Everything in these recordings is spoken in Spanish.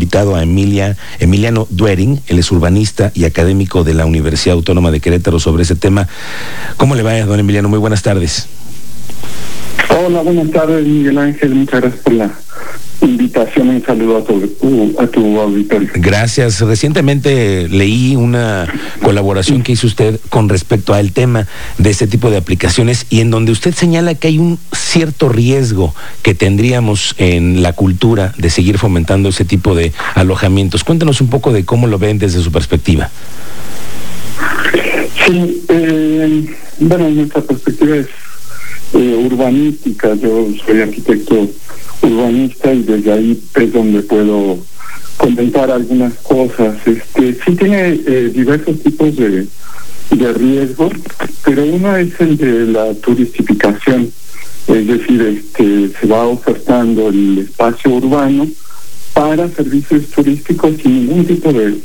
invitado a Emilia, Emiliano Duering, él es urbanista y académico de la Universidad Autónoma de Querétaro sobre ese tema. ¿Cómo le va, don Emiliano? Muy buenas tardes. Hola, buenas tardes, Miguel Ángel. Muchas gracias por la invitación. Un saludo a tu, a tu auditorio. Gracias. Recientemente leí una colaboración que hizo usted con respecto al tema de este tipo de aplicaciones y en donde usted señala que hay un cierto riesgo que tendríamos en la cultura de seguir fomentando ese tipo de alojamientos. Cuéntanos un poco de cómo lo ven desde su perspectiva. Sí, eh, bueno, nuestra perspectiva es eh, urbanística. Yo soy arquitecto urbanista y desde ahí es donde puedo comentar algunas cosas. Este sí tiene eh, diversos tipos de, de riesgos, pero uno es el de la turistificación, es decir, este se va ofertando el espacio urbano para servicios turísticos sin ningún tipo de,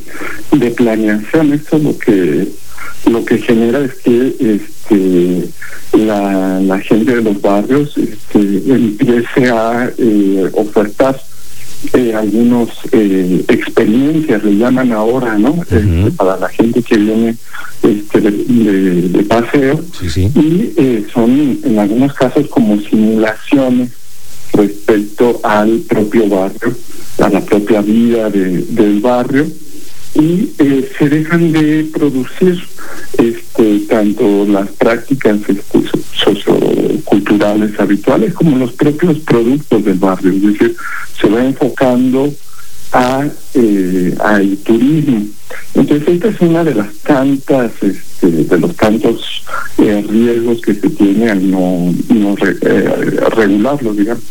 de planeación. Esto es lo que lo que genera es que este la, la gente de los barrios este, empiece a eh, ofertar eh, algunos eh, experiencias, le llaman ahora, ¿no? Este, para la gente que viene este, de, paseo. Y eh, son en algunos casos como simulaciones respecto al propio barrio, a la propia vida de, del barrio y eh, se dejan de producir este, tanto las prácticas este, socioculturales habituales como los propios productos del barrio, es decir, se va enfocando a eh, al turismo. Entonces esta es una de las tantas, este, de los tantos eh, riesgos que se tiene al no, no regularlo, digamos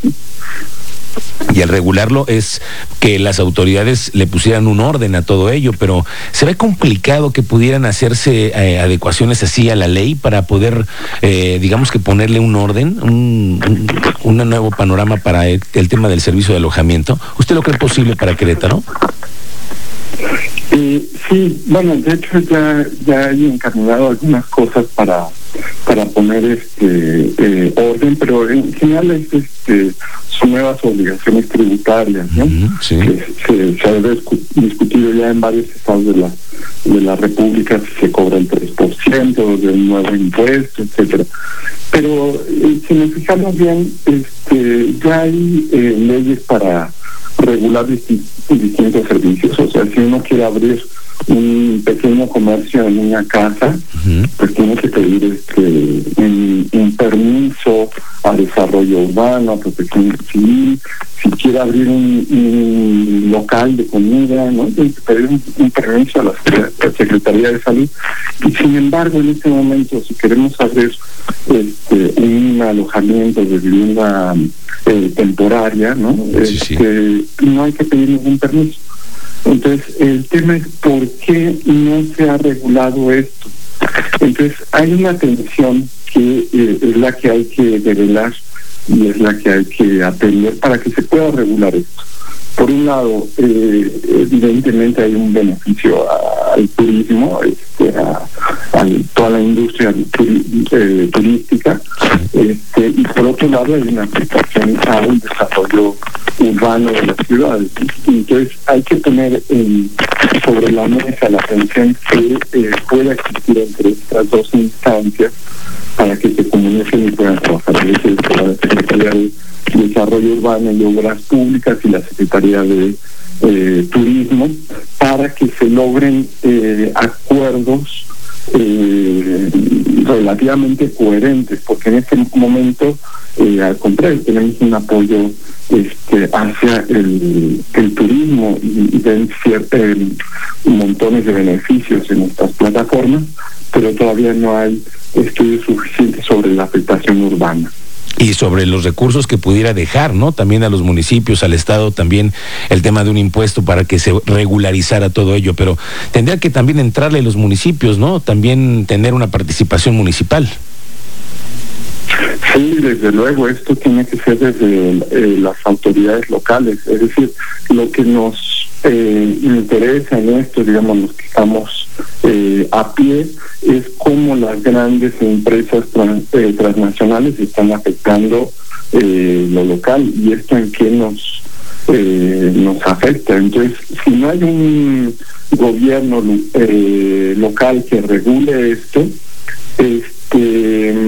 y al regularlo es que las autoridades le pusieran un orden a todo ello, pero se ve complicado que pudieran hacerse eh, adecuaciones así a la ley para poder, eh, digamos que ponerle un orden, un, un, nuevo panorama para el, tema del servicio de alojamiento. ¿Usted lo cree posible para Querétaro? Eh, sí, bueno, de hecho ya, ya hay encaminado algunas cosas para para poner este eh, orden, pero en general es este son nuevas obligaciones tributarias, ¿no? sí. se, se, ha discutido ya en varios estados de la de la República si se cobra el 3% del nuevo impuesto, etcétera. Pero eh, si nos fijamos bien, este ya hay eh, leyes para regular distintos servicios, o sea, si uno quiere abrir un pequeño comercio en una casa, pues tiene que pedir desarrollo urbano, protección civil, si quiere abrir un, local de comida, ¿no? Tiene que pedir un, permiso a la Secretaría de Salud. Y sin embargo, en este momento, si queremos abrir este, un alojamiento de vivienda eh, temporaria, ¿no? Este, no hay que pedir ningún permiso. Entonces, el tema es por qué no se ha regulado esto. Entonces, hay una tensión que eh, es la que hay que develar y es la que hay que atender para que se pueda regular esto. Por un lado, eh, evidentemente hay un beneficio al turismo, este, a, toda la industria eh, turística, este, y por otro lado hay una aplicación a un desarrollo urbano de las ciudades. Entonces hay que poner sobre la mesa la tensión que eh, pueda existir entre estas dos instancias para que se comuniquen y puedan la Secretaría de Desarrollo Urbano y Obras Públicas y la Secretaría de Turismo para que se logren acuerdos relativamente coherentes, porque en este momento, al contrario, tenemos un apoyo este, hacia el, turismo y, ven eh, montones de beneficios en estas plataformas, pero todavía no hay estudios suficientes sobre la urbana y sobre los recursos que pudiera dejar, ¿no? También a los municipios, al Estado, también el tema de un impuesto para que se regularizara todo ello, pero tendría que también entrarle los municipios, ¿no? También tener una participación municipal. Sí, desde luego, esto tiene que ser desde eh, las autoridades locales, es decir, lo que nos eh, interesa en esto, digamos, los que estamos eh, a pie, es cómo las grandes empresas eh, transnacionales están afectando lo local y esto en qué nos eh, nos afecta. Entonces, si no hay un gobierno eh, local que regule esto, este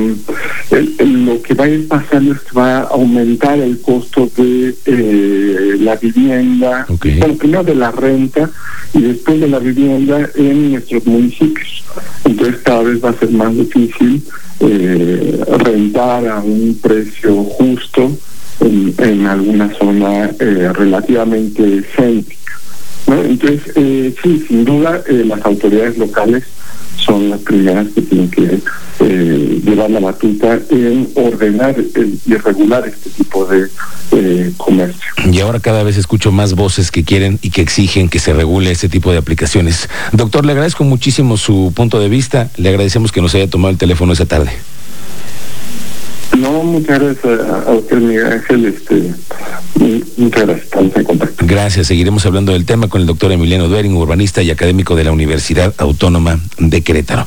lo que va a ir pasando es que va a aumentar el costo de eh, la vivienda, primero de la renta y después de la vivienda en nuestros municipios. Entonces cada vez va a ser más difícil eh, rentar a un precio justo en, alguna zona eh, relativamente céntrica. Entonces, eh, sí, sin duda, eh, las autoridades locales son las primeras que tienen que eh, llevar la batuta en ordenar y regular este tipo de comercio. Y ahora cada vez escucho más voces que quieren y que exigen que se regule este tipo de aplicaciones. Doctor, le agradezco muchísimo su punto de vista, le agradecemos que nos haya tomado el teléfono esa tarde. No, muchas gracias a, usted, Miguel Ángel. Este, gracias, contacto. Gracias, seguiremos hablando del tema con el doctor Emiliano Duering, urbanista y académico de la Universidad Autónoma de Querétaro.